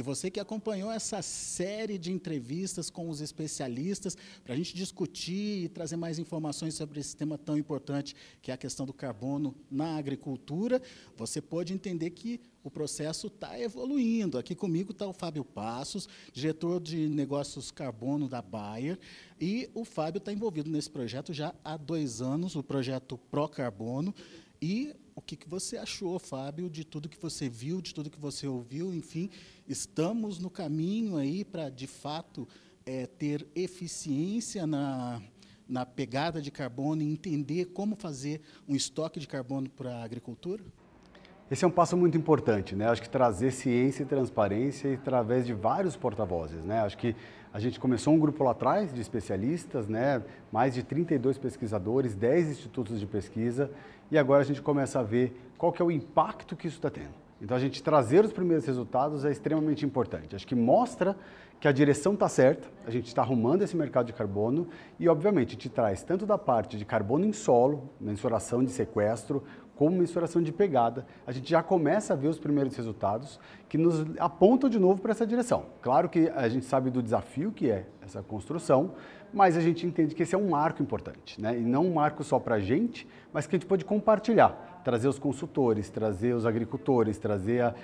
e você que acompanhou essa série de entrevistas com os especialistas para a gente discutir e trazer mais informações sobre esse tema tão importante que é a questão do carbono na agricultura, você pode entender que o processo está evoluindo. Aqui comigo está o Fábio Passos, diretor de negócios carbono da Bayer, e o Fábio está envolvido nesse projeto já há dois anos, o projeto Pro Carbono. E o que, que você achou, Fábio, de tudo que você viu, de tudo que você ouviu? Enfim, estamos no caminho aí para, de fato, é, ter eficiência na, na pegada de carbono e entender como fazer um estoque de carbono para a agricultura? Esse é um passo muito importante, né? Acho que trazer ciência e transparência através de vários porta-vozes, né? Acho que a gente começou um grupo lá atrás de especialistas, né? Mais de 32 pesquisadores, 10 institutos de pesquisa, e agora a gente começa a ver qual que é o impacto que isso está tendo. Então a gente trazer os primeiros resultados é extremamente importante. Acho que mostra que a direção está certa, a gente está arrumando esse mercado de carbono e, obviamente, gente traz tanto da parte de carbono em solo, mensuração de sequestro, como mensuração de pegada, a gente já começa a ver os primeiros resultados que nos apontam de novo para essa direção. Claro que a gente sabe do desafio que é essa construção, mas a gente entende que esse é um marco importante, né? e não um marco só para a gente, mas que a gente pode compartilhar, trazer os consultores, trazer os agricultores, trazer a,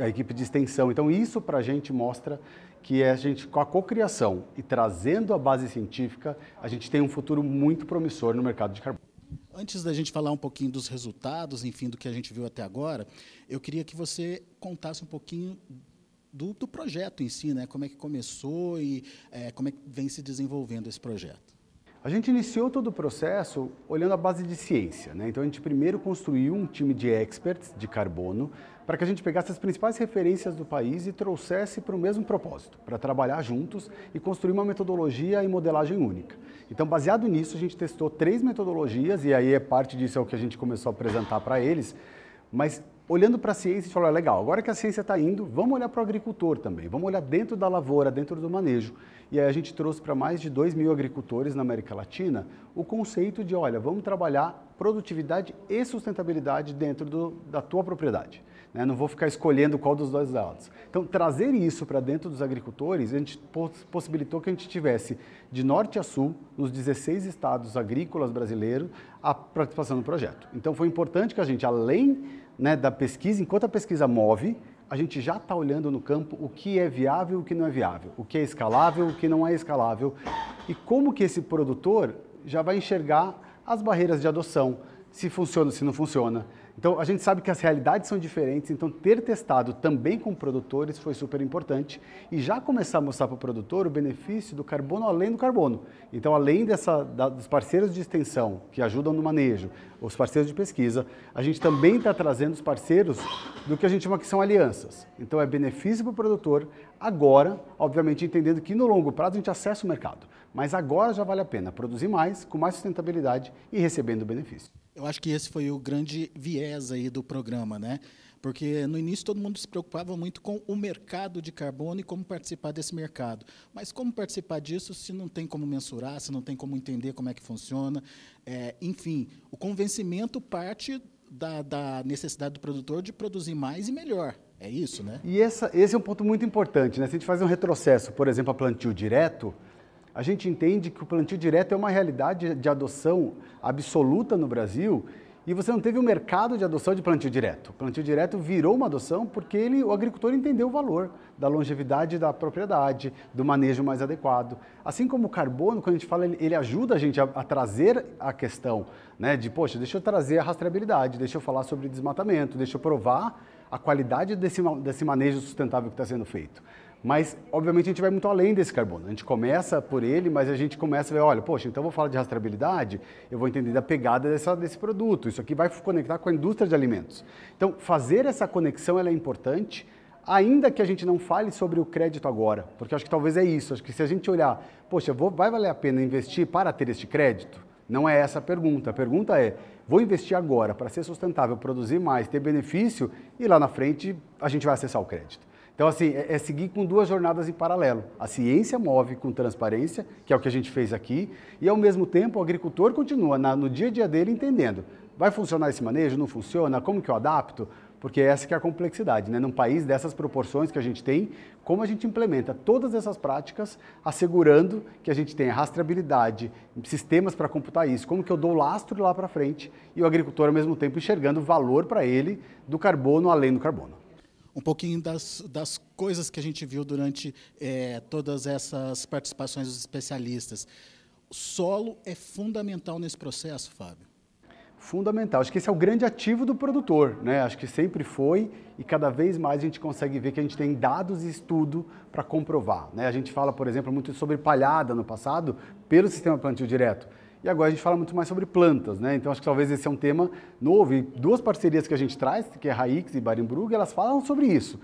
a equipe de extensão. Então isso para a gente mostra que é a gente, com a cocriação e trazendo a base científica, a gente tem um futuro muito promissor no mercado de carbono. Antes da gente falar um pouquinho dos resultados, enfim, do que a gente viu até agora, eu queria que você contasse um pouquinho do, do projeto em si, né? Como é que começou e é, como é que vem se desenvolvendo esse projeto. A gente iniciou todo o processo olhando a base de ciência, né? Então a gente primeiro construiu um time de experts de carbono para que a gente pegasse as principais referências do país e trouxesse para o mesmo propósito, para trabalhar juntos e construir uma metodologia e modelagem única. Então, baseado nisso, a gente testou três metodologias e aí é parte disso é o que a gente começou a apresentar para eles, mas olhando para a ciência, a falou, legal, agora que a ciência está indo, vamos olhar para o agricultor também, vamos olhar dentro da lavoura, dentro do manejo. E aí a gente trouxe para mais de 2 mil agricultores na América Latina o conceito de, olha, vamos trabalhar produtividade e sustentabilidade dentro do, da tua propriedade. Né? Não vou ficar escolhendo qual dos dois lados. Então, trazer isso para dentro dos agricultores, a gente possibilitou que a gente tivesse de norte a sul, nos 16 estados agrícolas brasileiros, a participação no projeto. Então, foi importante que a gente, além né, da pesquisa, enquanto a pesquisa move, a gente já está olhando no campo o que é viável o que não é viável, o que é escalável, o que não é escalável, e como que esse produtor já vai enxergar as barreiras de adoção, se funciona, se não funciona, então, a gente sabe que as realidades são diferentes, então ter testado também com produtores foi super importante e já começar a mostrar para o produtor o benefício do carbono além do carbono. Então, além dessa, da, dos parceiros de extensão que ajudam no manejo, os parceiros de pesquisa, a gente também está trazendo os parceiros do que a gente chama que são alianças. Então, é benefício para o produtor, agora, obviamente entendendo que no longo prazo a gente acessa o mercado, mas agora já vale a pena produzir mais, com mais sustentabilidade e recebendo benefício. Eu acho que esse foi o grande viés aí do programa, né? Porque no início todo mundo se preocupava muito com o mercado de carbono e como participar desse mercado. Mas como participar disso se não tem como mensurar, se não tem como entender como é que funciona? É, enfim, o convencimento parte da, da, necessidade do produtor de produzir mais e melhor. É isso, né? E essa, esse é um ponto muito importante. Né? Se a gente fazer um retrocesso, por exemplo, a plantio direto, a gente entende que o plantio direto é uma realidade de adoção absoluta no Brasil e você não teve um mercado de adoção de plantio direto. O plantio direto virou uma adoção porque ele, o agricultor entendeu o valor da longevidade da propriedade, do manejo mais adequado. Assim como o carbono, quando a gente fala, ele, ajuda a gente a, a, trazer a questão né, de, poxa, deixa eu trazer a rastreabilidade, deixa eu falar sobre desmatamento, deixa eu provar a qualidade desse, desse manejo sustentável que está sendo feito. Mas, obviamente, a gente vai muito além desse carbono. A gente começa por ele, mas a gente começa a ver, olha, poxa, então eu vou falar de rastreabilidade, eu vou entender da pegada dessa, desse produto. Isso aqui vai conectar com a indústria de alimentos. Então, fazer essa conexão é importante, ainda que a gente não fale sobre o crédito agora, porque acho que talvez é isso. Acho que se a gente olhar, poxa, vou, vai valer a pena investir para ter este crédito? Não é essa a pergunta. A pergunta é, vou investir agora para ser sustentável, produzir mais, ter benefício e lá na frente a gente vai acessar o crédito. Então, assim, é, é, seguir com duas jornadas em paralelo. A ciência move com transparência, que é o que a gente fez aqui, e ao mesmo tempo o agricultor continua na, no dia a dia dele entendendo. Vai funcionar esse manejo? Não funciona? Como que eu adapto? porque essa que é a complexidade, né? Num país dessas proporções que a gente tem, como a gente implementa todas essas práticas, assegurando que a gente tenha rastreabilidade, sistemas para computar isso, como que eu dou lastro lá para frente e o agricultor ao mesmo tempo enxergando valor para ele do carbono além do carbono um pouquinho das, das coisas que a gente viu durante é, todas essas participações dos especialistas. O solo é fundamental nesse processo, Fábio? Fundamental. Acho que esse é o grande ativo do produtor, né? Acho que sempre foi e cada vez mais a gente consegue ver que a gente tem dados e estudo para comprovar. Né? A gente fala, por exemplo, muito sobre palhada no passado pelo sistema plantio direto. E agora a gente fala muito mais sobre plantas, né? Então acho que talvez esse é um tema novo. E duas parcerias que a gente traz, que é Raix e Barenbrug, elas falam sobre isso.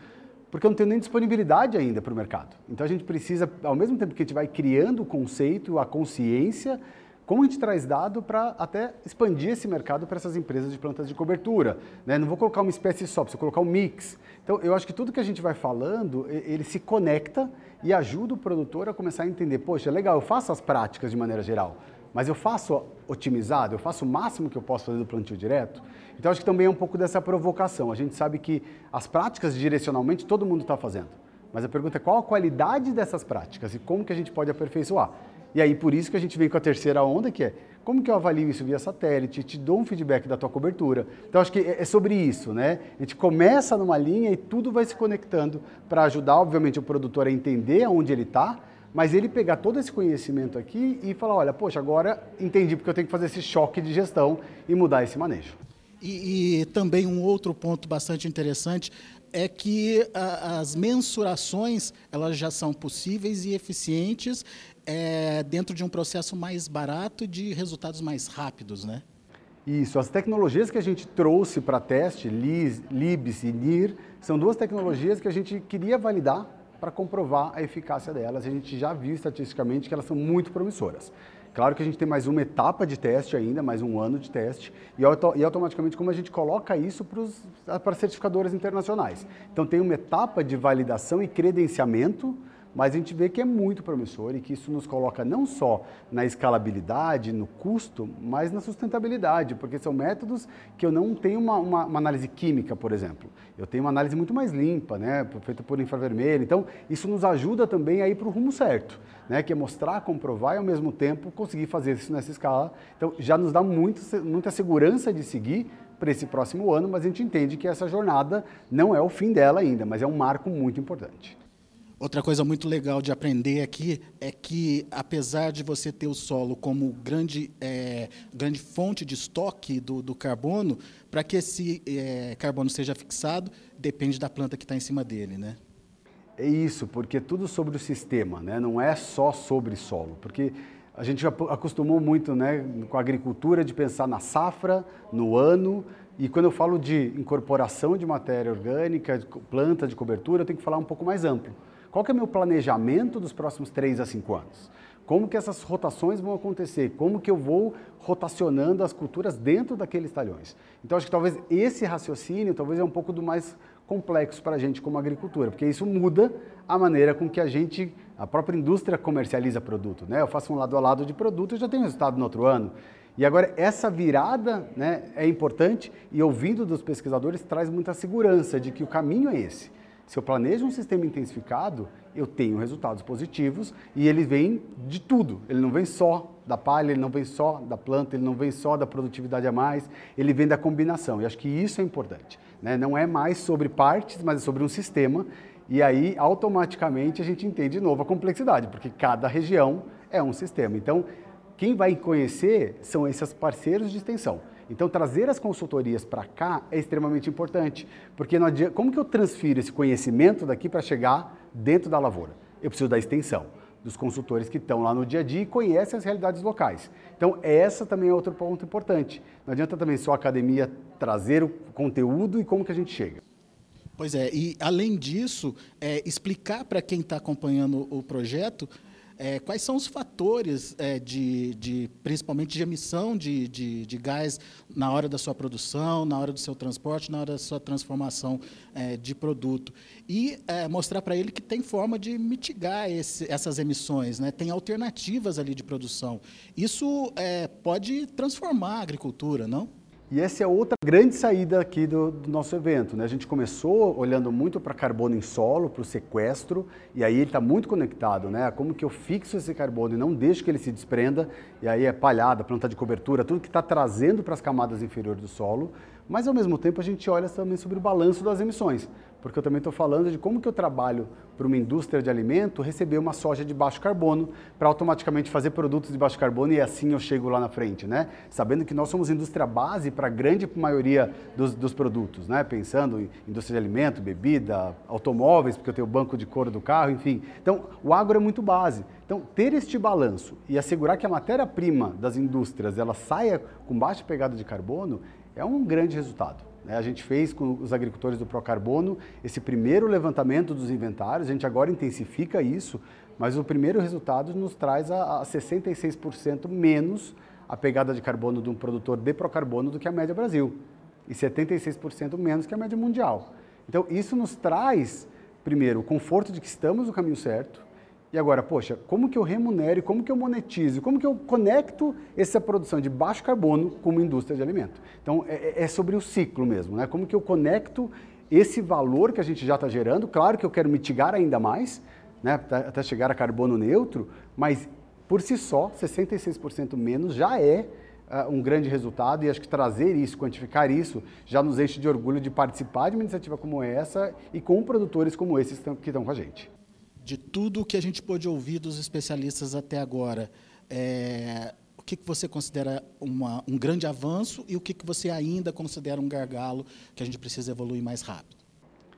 Porque eu não tenho nem disponibilidade ainda para o mercado. Então a gente precisa, ao mesmo tempo que a gente vai criando o conceito, a consciência, como a gente traz dado para até expandir esse mercado para essas empresas de plantas de cobertura. Né? Não vou colocar uma espécie só, preciso colocar um mix. Então eu acho que tudo que a gente vai falando, ele se conecta e ajuda o produtor a começar a entender, poxa, legal, eu faço as práticas de maneira geral mas eu faço otimizado, eu faço o máximo que eu posso fazer do plantio direto. Então acho que também é um pouco dessa provocação. A gente sabe que as práticas direcionalmente todo mundo está fazendo. Mas a pergunta é qual a qualidade dessas práticas e como que a gente pode aperfeiçoar. E aí por isso que a gente vem com a terceira onda, que é como que eu avalio isso via satélite, te dou um feedback da tua cobertura. Então acho que é, é sobre isso, né? A gente começa numa linha e tudo vai se conectando para ajudar, obviamente, o produtor a entender aonde ele está, mas ele pegar todo esse conhecimento aqui e falar, olha, poxa, agora entendi porque eu tenho que fazer esse choque de gestão e mudar esse manejo. E, e também um outro ponto bastante interessante é que a, as mensurações elas já são possíveis e eficientes é, dentro de um processo mais barato e de resultados mais rápidos, né? Isso, as tecnologias que a gente trouxe para teste, LIBS e NIR, são duas tecnologias que a gente queria validar para comprovar a eficácia delas. A gente já viu estatisticamente que elas são muito promissoras. Claro que a gente tem mais uma etapa de teste ainda, mais um ano de teste, e, auto, e automaticamente como a gente coloca isso para certificadoras internacionais. Então tem uma etapa de validação e credenciamento mas a gente vê que é muito promissor e que isso nos coloca não só na escalabilidade, no custo, mas na sustentabilidade, porque são métodos que eu não tenho uma, uma, uma análise química, por exemplo. Eu tenho uma análise muito mais limpa, né, feita por infravermelho. Então, isso nos ajuda também a ir para o rumo certo, né, que é mostrar, comprovar e, ao mesmo tempo, conseguir fazer isso nessa escala. Então, já nos dá muito, muita segurança de seguir para esse próximo ano, mas a gente entende que essa jornada não é o fim dela ainda, mas é um marco muito importante. Outra coisa muito legal de aprender aqui é que, apesar de você ter o solo como grande, é, grande fonte de estoque do, do carbono, para que esse é, carbono seja fixado, depende da planta que está em cima dele, né? É isso, porque é tudo sobre o sistema, né? não é só sobre solo. Porque a gente acostumou muito né, com a agricultura de pensar na safra, no ano, e quando eu falo de incorporação de matéria orgânica, planta de cobertura, eu tenho que falar um pouco mais amplo. Qual que é o meu planejamento dos próximos 3 a 5 anos? Como que essas rotações vão acontecer? Como que eu vou rotacionando as culturas dentro daqueles talhões? Então, acho que talvez esse raciocínio talvez é um pouco do mais complexo para a gente como agricultura, porque isso muda a maneira com que a gente, a própria indústria comercializa produto. Né? Eu faço um lado a lado de produto e já tenho resultado no outro ano. E agora, essa virada né, é importante e ouvindo dos pesquisadores traz muita segurança de que o caminho é esse. Se eu planejo um sistema intensificado, eu tenho resultados positivos e ele vem de tudo. Ele não vem só da palha, ele não vem só da planta, ele não vem só da produtividade a mais, ele vem da combinação. E acho que isso é importante. Né? Não é mais sobre partes, mas é sobre um sistema. E aí, automaticamente, a gente entende de novo a complexidade, porque cada região é um sistema. Então, quem vai conhecer são esses parceiros de extensão. Então, trazer as consultorias para cá é extremamente importante, porque adianta, como que eu transfiro esse conhecimento daqui para chegar dentro da lavoura? Eu preciso da extensão, dos consultores que estão lá no dia a dia e conhecem as realidades locais. Então, essa também é outro ponto importante. Não adianta também só a academia trazer o conteúdo e como que a gente chega. Pois é, e além disso, é, explicar para quem está acompanhando o projeto é, quais são os fatores, é, de, de, principalmente de emissão de, de, de, gás na hora da sua produção, na hora do seu transporte, na hora da sua transformação é, de produto? E é, mostrar para ele que tem forma de mitigar esse, essas emissões, né? tem alternativas ali de produção. Isso é, pode transformar a agricultura, não? E essa é outra grande saída aqui do, do nosso evento. Né? A gente começou olhando muito para carbono em solo, para o sequestro, e aí ele está muito conectado, né? Como que eu fixo esse carbono e não deixo que ele se desprenda, e aí é palhada, planta de cobertura, tudo que está trazendo para as camadas inferiores do solo, mas ao mesmo tempo a gente olha também sobre o balanço das emissões porque eu também estou falando de como que eu trabalho para uma indústria de alimento receber uma soja de baixo carbono para automaticamente fazer produtos de baixo carbono e assim eu chego lá na frente, né? Sabendo que nós somos indústria base para a grande maioria dos, dos, produtos, né? Pensando em indústria de alimento, bebida, automóveis, porque eu tenho o banco de couro do carro, enfim. Então, o agro é muito base. Então, ter este balanço e assegurar que a matéria-prima das indústrias ela saia com baixa pegada de carbono é um grande resultado. Né? A gente fez com os agricultores do Procarbono esse primeiro levantamento dos inventários, a gente agora intensifica isso, mas o primeiro resultado nos traz a, a 66% menos a pegada de carbono de um produtor de procarbono do que a média Brasil e 76% menos que a média mundial. Então, isso nos traz, primeiro, o conforto de que estamos no caminho certo, e agora, poxa, como que eu remunero, como que eu monetizo, como que eu conecto essa produção de baixo carbono com uma indústria de alimento? Então, é, é, é sobre o ciclo mesmo, né? Como que eu conecto esse valor que a gente já está gerando? Claro que eu quero mitigar ainda mais, né? Até chegar a carbono neutro, mas por si só, 66% menos já é uh, um grande resultado e acho que trazer isso, quantificar isso, já nos enche de orgulho de participar de uma iniciativa como essa e com produtores como esses que estão com a gente de tudo que a gente pôde ouvir dos especialistas até agora, é, o que, que você considera uma, um grande avanço e o que, que você ainda considera um gargalo que a gente precisa evoluir mais rápido?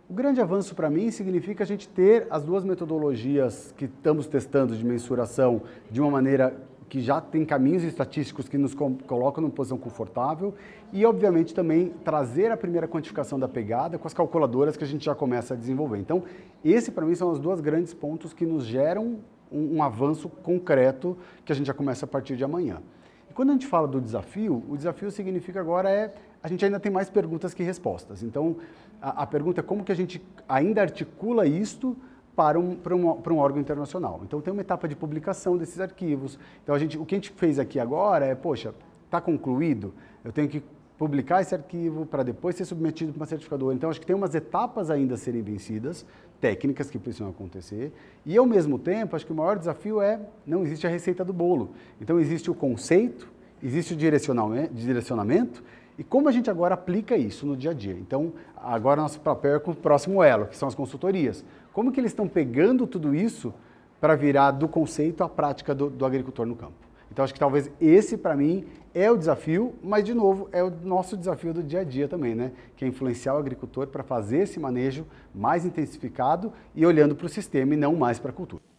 O grande avanço para mim significa a gente ter as duas metodologias que estamos testando de mensuração de uma maneira que já tem caminhos estatísticos que nos colocam numa posição confortável e, obviamente, também trazer a primeira quantificação da pegada com as calculadoras que a gente já começa a desenvolver. Então, esse para mim são os dois grandes pontos que nos geram um, um avanço concreto que a gente já começa a partir de amanhã. E quando a gente fala do desafio, o desafio significa agora é a gente ainda tem mais perguntas que respostas. Então, a, a pergunta é como que a gente ainda articula isto para um, para, um, para um órgão internacional. Então tem uma etapa de publicação desses arquivos. Então a gente, o que a gente fez aqui agora é, poxa, está concluído, eu tenho que publicar esse arquivo para depois ser submetido para uma certificadora. Então acho que tem umas etapas ainda a serem vencidas, técnicas que precisam acontecer. E ao mesmo tempo, acho que o maior desafio é não existe a receita do bolo. Então existe o conceito, existe o direcionamento e como a gente agora aplica isso no dia a dia. Então agora nosso papel é com o próximo elo, que são as consultorias. Como que eles estão pegando tudo isso para virar do conceito à prática do, do agricultor no campo? Então, acho que talvez esse, para mim, é o desafio, mas, de novo, é o nosso desafio do dia a dia também, né? Que é influenciar o agricultor para fazer esse manejo mais intensificado e olhando para o sistema e não mais para a cultura.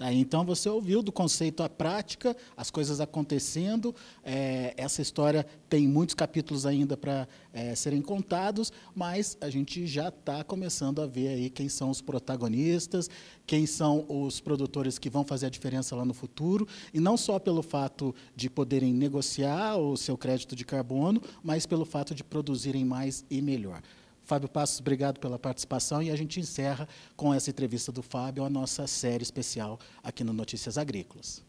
Aí, então você ouviu do conceito à prática, as coisas acontecendo. É, essa história tem muitos capítulos ainda para é, serem contados, mas a gente já está começando a ver aí quem são os protagonistas, quem são os produtores que vão fazer a diferença lá no futuro, e não só pelo fato de poderem negociar o seu crédito de carbono, mas pelo fato de produzirem mais e melhor. Fábio Passos, obrigado pela participação e a gente encerra com essa entrevista do Fábio a nossa série especial aqui no Notícias Agrícolas.